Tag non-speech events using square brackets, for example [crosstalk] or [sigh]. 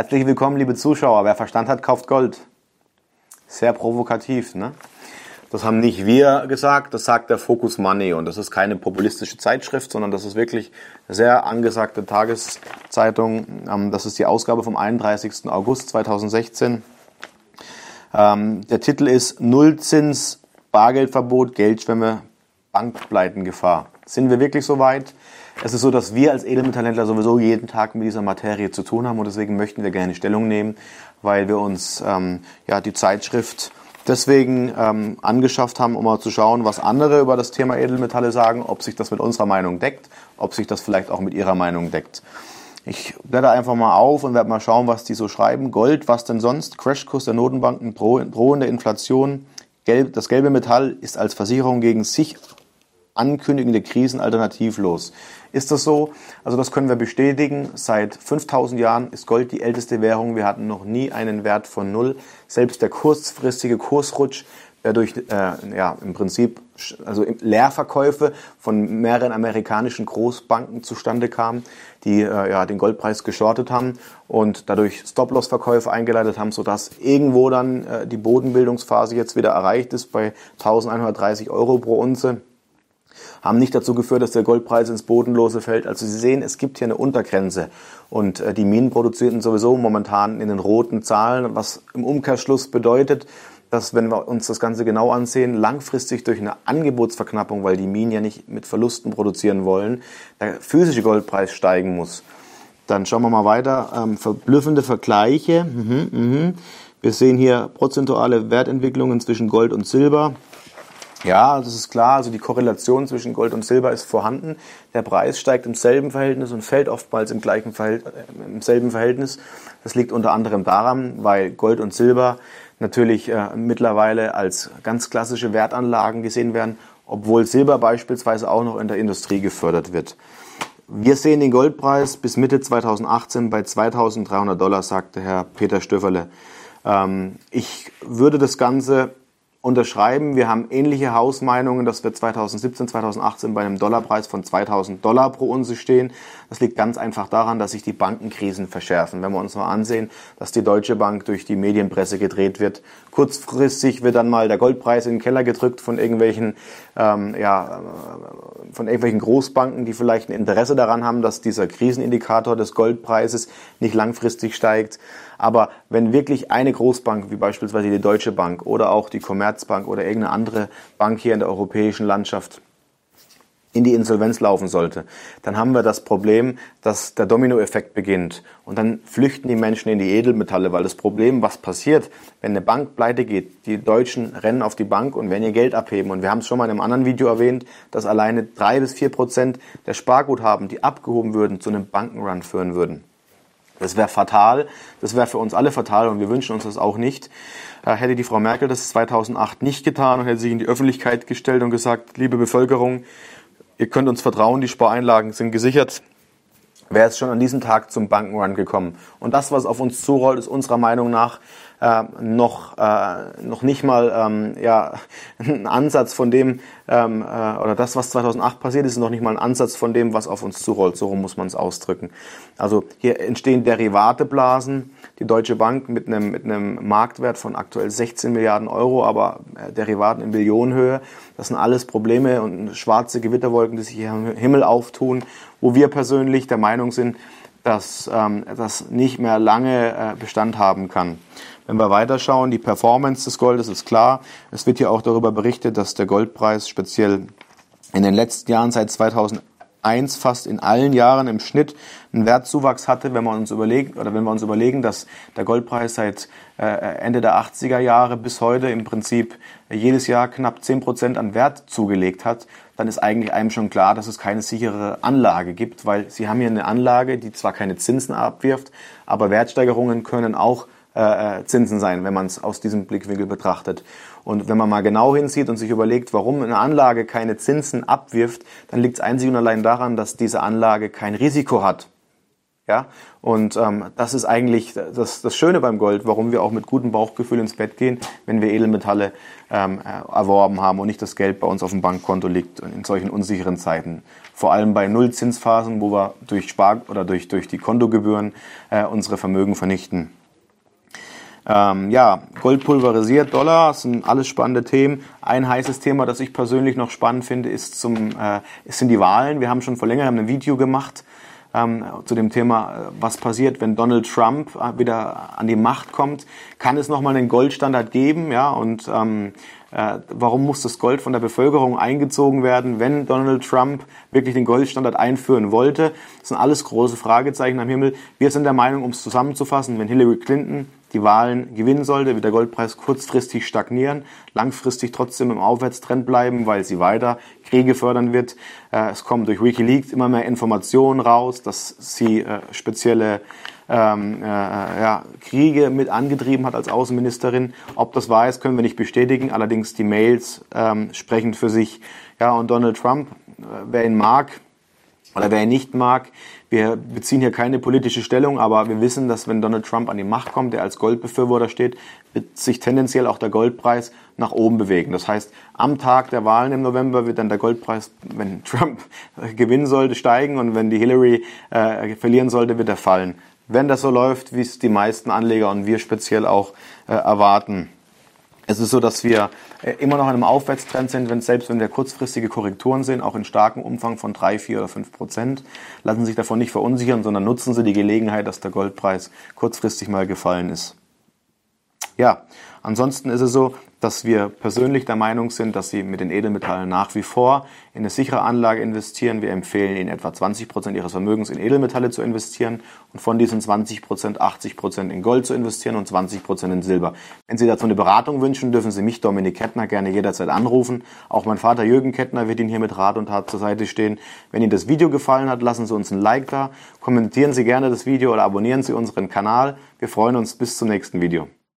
Herzlich willkommen, liebe Zuschauer. Wer Verstand hat, kauft Gold. Sehr provokativ, ne? Das haben nicht wir gesagt, das sagt der Focus Money und das ist keine populistische Zeitschrift, sondern das ist wirklich eine sehr angesagte Tageszeitung. Ähm, das ist die Ausgabe vom 31. August 2016. Ähm, der Titel ist Nullzins, Bargeldverbot, Geldschwemme, Bankpleitengefahr. Sind wir wirklich so weit? Es ist so, dass wir als Edelmetallhändler sowieso jeden Tag mit dieser Materie zu tun haben und deswegen möchten wir gerne Stellung nehmen, weil wir uns ähm, ja die Zeitschrift deswegen ähm, angeschafft haben, um mal zu schauen, was andere über das Thema Edelmetalle sagen, ob sich das mit unserer Meinung deckt, ob sich das vielleicht auch mit ihrer Meinung deckt. Ich blätter einfach mal auf und werde mal schauen, was die so schreiben. Gold, was denn sonst? Crashkurs der Notenbanken, drohende Inflation. Gelb, das gelbe Metall ist als Versicherung gegen sich ankündigende Krisen alternativlos. Ist das so? Also das können wir bestätigen. Seit 5000 Jahren ist Gold die älteste Währung. Wir hatten noch nie einen Wert von null. Selbst der kurzfristige Kursrutsch, der durch äh, ja, im Prinzip also Leerverkäufe von mehreren amerikanischen Großbanken zustande kam, die äh, ja, den Goldpreis geschortet haben und dadurch Stop-Loss-Verkäufe eingeleitet haben, sodass irgendwo dann äh, die Bodenbildungsphase jetzt wieder erreicht ist bei 1130 Euro pro Unze haben nicht dazu geführt, dass der Goldpreis ins Bodenlose fällt. Also Sie sehen, es gibt hier eine Untergrenze. Und äh, die Minen produzierten sowieso momentan in den roten Zahlen, was im Umkehrschluss bedeutet, dass, wenn wir uns das Ganze genau ansehen, langfristig durch eine Angebotsverknappung, weil die Minen ja nicht mit Verlusten produzieren wollen, der physische Goldpreis steigen muss. Dann schauen wir mal weiter. Ähm, verblüffende Vergleiche. Mhm, mhm. Wir sehen hier prozentuale Wertentwicklungen zwischen Gold und Silber. Ja, das ist klar. Also die Korrelation zwischen Gold und Silber ist vorhanden. Der Preis steigt im selben Verhältnis und fällt oftmals im gleichen Verhältnis, äh, im selben Verhältnis. Das liegt unter anderem daran, weil Gold und Silber natürlich äh, mittlerweile als ganz klassische Wertanlagen gesehen werden, obwohl Silber beispielsweise auch noch in der Industrie gefördert wird. Wir sehen den Goldpreis bis Mitte 2018 bei 2.300 Dollar, sagte Herr Peter Stöfferle. Ähm, ich würde das Ganze unterschreiben. Wir haben ähnliche Hausmeinungen, dass wir 2017, 2018 bei einem Dollarpreis von 2000 Dollar pro Unze stehen. Das liegt ganz einfach daran, dass sich die Bankenkrisen verschärfen. Wenn wir uns mal ansehen, dass die Deutsche Bank durch die Medienpresse gedreht wird, kurzfristig wird dann mal der Goldpreis in den Keller gedrückt von irgendwelchen, ähm, ja, von irgendwelchen Großbanken, die vielleicht ein Interesse daran haben, dass dieser Krisenindikator des Goldpreises nicht langfristig steigt. Aber wenn wirklich eine Großbank, wie beispielsweise die Deutsche Bank oder auch die Commerzbank oder irgendeine andere Bank hier in der europäischen Landschaft in die Insolvenz laufen sollte, dann haben wir das Problem, dass der Dominoeffekt beginnt und dann flüchten die Menschen in die Edelmetalle, weil das Problem, was passiert, wenn eine Bank pleite geht, die Deutschen rennen auf die Bank und werden ihr Geld abheben und wir haben es schon mal in einem anderen Video erwähnt, dass alleine drei bis vier Prozent der Sparguthaben, die abgehoben würden, zu einem Bankenrun führen würden. Das wäre fatal, das wäre für uns alle fatal und wir wünschen uns das auch nicht. Äh, hätte die Frau Merkel das 2008 nicht getan und hätte sich in die Öffentlichkeit gestellt und gesagt, liebe Bevölkerung, ihr könnt uns vertrauen, die Spareinlagen sind gesichert, wäre es schon an diesem Tag zum Bankenrun gekommen. Und das, was auf uns zurollt, ist unserer Meinung nach äh, noch, äh, noch nicht mal ähm, ja, ein Ansatz von dem, ähm, äh, oder das, was 2008 passiert ist, ist noch nicht mal ein Ansatz von dem, was auf uns zurollt. So muss man es ausdrücken. Also hier entstehen Derivateblasen. Die Deutsche Bank mit einem, mit einem Marktwert von aktuell 16 Milliarden Euro, aber äh, Derivaten in Billionenhöhe. Das sind alles Probleme und schwarze Gewitterwolken, die sich hier im Himmel auftun, wo wir persönlich der Meinung sind, dass ähm, das nicht mehr lange äh, Bestand haben kann. Wenn wir weiterschauen, die Performance des Goldes ist klar. Es wird hier auch darüber berichtet, dass der Goldpreis speziell in den letzten Jahren seit 2001 fast in allen Jahren im Schnitt einen Wertzuwachs hatte, wenn wir uns überlegen oder wenn wir uns überlegen, dass der Goldpreis seit äh, Ende der 80er Jahre bis heute im Prinzip jedes Jahr knapp 10 Prozent an Wert zugelegt hat, dann ist eigentlich einem schon klar, dass es keine sichere Anlage gibt, weil Sie haben hier eine Anlage, die zwar keine Zinsen abwirft, aber Wertsteigerungen können auch äh, äh, Zinsen sein, wenn man es aus diesem Blickwinkel betrachtet. Und wenn man mal genau hinsieht und sich überlegt, warum eine Anlage keine Zinsen abwirft, dann liegt es einzig und allein daran, dass diese Anlage kein Risiko hat. Ja? Und ähm, das ist eigentlich das, das Schöne beim Gold, warum wir auch mit gutem Bauchgefühl ins Bett gehen, wenn wir Edelmetalle ähm, äh, erworben haben und nicht das Geld bei uns auf dem Bankkonto liegt in solchen unsicheren Zeiten. Vor allem bei Nullzinsphasen, wo wir durch Spar oder durch, durch die Kontogebühren äh, unsere Vermögen vernichten. Ähm, ja, Gold pulverisiert, Dollar, sind alles spannende Themen. Ein heißes Thema, das ich persönlich noch spannend finde, ist zum, äh, sind die Wahlen. Wir haben schon vor längerem ein Video gemacht ähm, zu dem Thema, äh, was passiert, wenn Donald Trump äh, wieder an die Macht kommt. Kann es nochmal einen Goldstandard geben? Ja, und ähm, äh, warum muss das Gold von der Bevölkerung eingezogen werden, wenn Donald Trump wirklich den Goldstandard einführen wollte? Das sind alles große Fragezeichen am Himmel. Wir sind der Meinung, um es zusammenzufassen, wenn Hillary Clinton die Wahlen gewinnen sollte, wird der Goldpreis kurzfristig stagnieren, langfristig trotzdem im Aufwärtstrend bleiben, weil sie weiter Kriege fördern wird. Äh, es kommen durch Wikileaks immer mehr Informationen raus, dass sie äh, spezielle ähm, äh, ja, Kriege mit angetrieben hat als Außenministerin. Ob das wahr ist, können wir nicht bestätigen. Allerdings die Mails ähm, sprechen für sich. Ja, und Donald Trump, wer ihn mag, oder wer ihn nicht mag, wir beziehen hier keine politische Stellung, aber wir wissen, dass wenn Donald Trump an die Macht kommt, der als Goldbefürworter steht, wird sich tendenziell auch der Goldpreis nach oben bewegen. Das heißt, am Tag der Wahlen im November wird dann der Goldpreis, wenn [laughs] Trump gewinnen sollte, steigen und wenn die Hillary äh, verlieren sollte, wird er fallen. Wenn das so läuft, wie es die meisten Anleger und wir speziell auch äh, erwarten. Es ist so, dass wir äh, immer noch in einem Aufwärtstrend sind, wenn, selbst wenn wir kurzfristige Korrekturen sehen, auch in starkem Umfang von drei, vier oder fünf Prozent. Lassen Sie sich davon nicht verunsichern, sondern nutzen Sie die Gelegenheit, dass der Goldpreis kurzfristig mal gefallen ist. Ja, ansonsten ist es so, dass wir persönlich der Meinung sind, dass Sie mit den Edelmetallen nach wie vor in eine sichere Anlage investieren. Wir empfehlen Ihnen etwa 20 Prozent Ihres Vermögens in Edelmetalle zu investieren und von diesen 20 Prozent 80 Prozent in Gold zu investieren und 20 Prozent in Silber. Wenn Sie dazu eine Beratung wünschen, dürfen Sie mich, Dominik Kettner, gerne jederzeit anrufen. Auch mein Vater Jürgen Kettner wird Ihnen hier mit Rat und Tat zur Seite stehen. Wenn Ihnen das Video gefallen hat, lassen Sie uns ein Like da, kommentieren Sie gerne das Video oder abonnieren Sie unseren Kanal. Wir freuen uns bis zum nächsten Video.